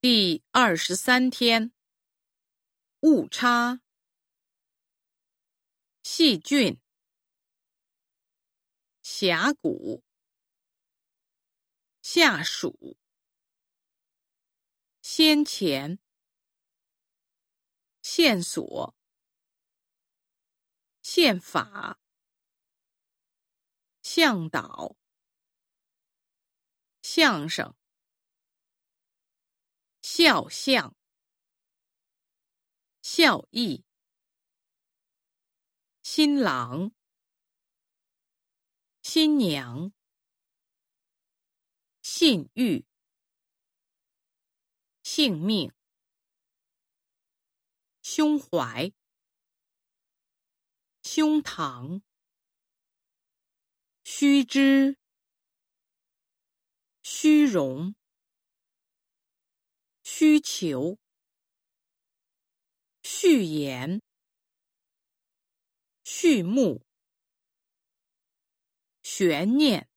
第二十三天，误差、细菌、峡谷、下属、先前、线索、宪法、向导、相声。肖像、效益、新郎、新娘、信誉、性命、胸怀、胸膛、须知、虚荣。需求、序言、序幕、悬念、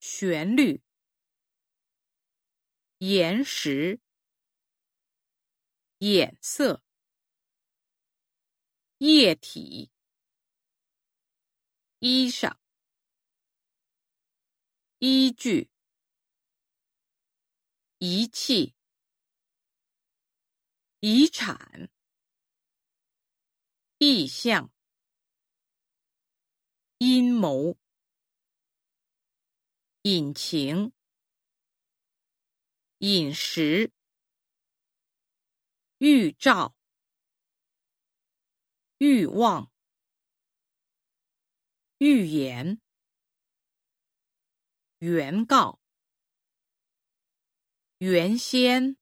旋律、岩石、眼色、液体、衣裳、依据。仪器、遗产、意向、阴谋、引擎、饮食、预兆、欲望、预言、原告。原先。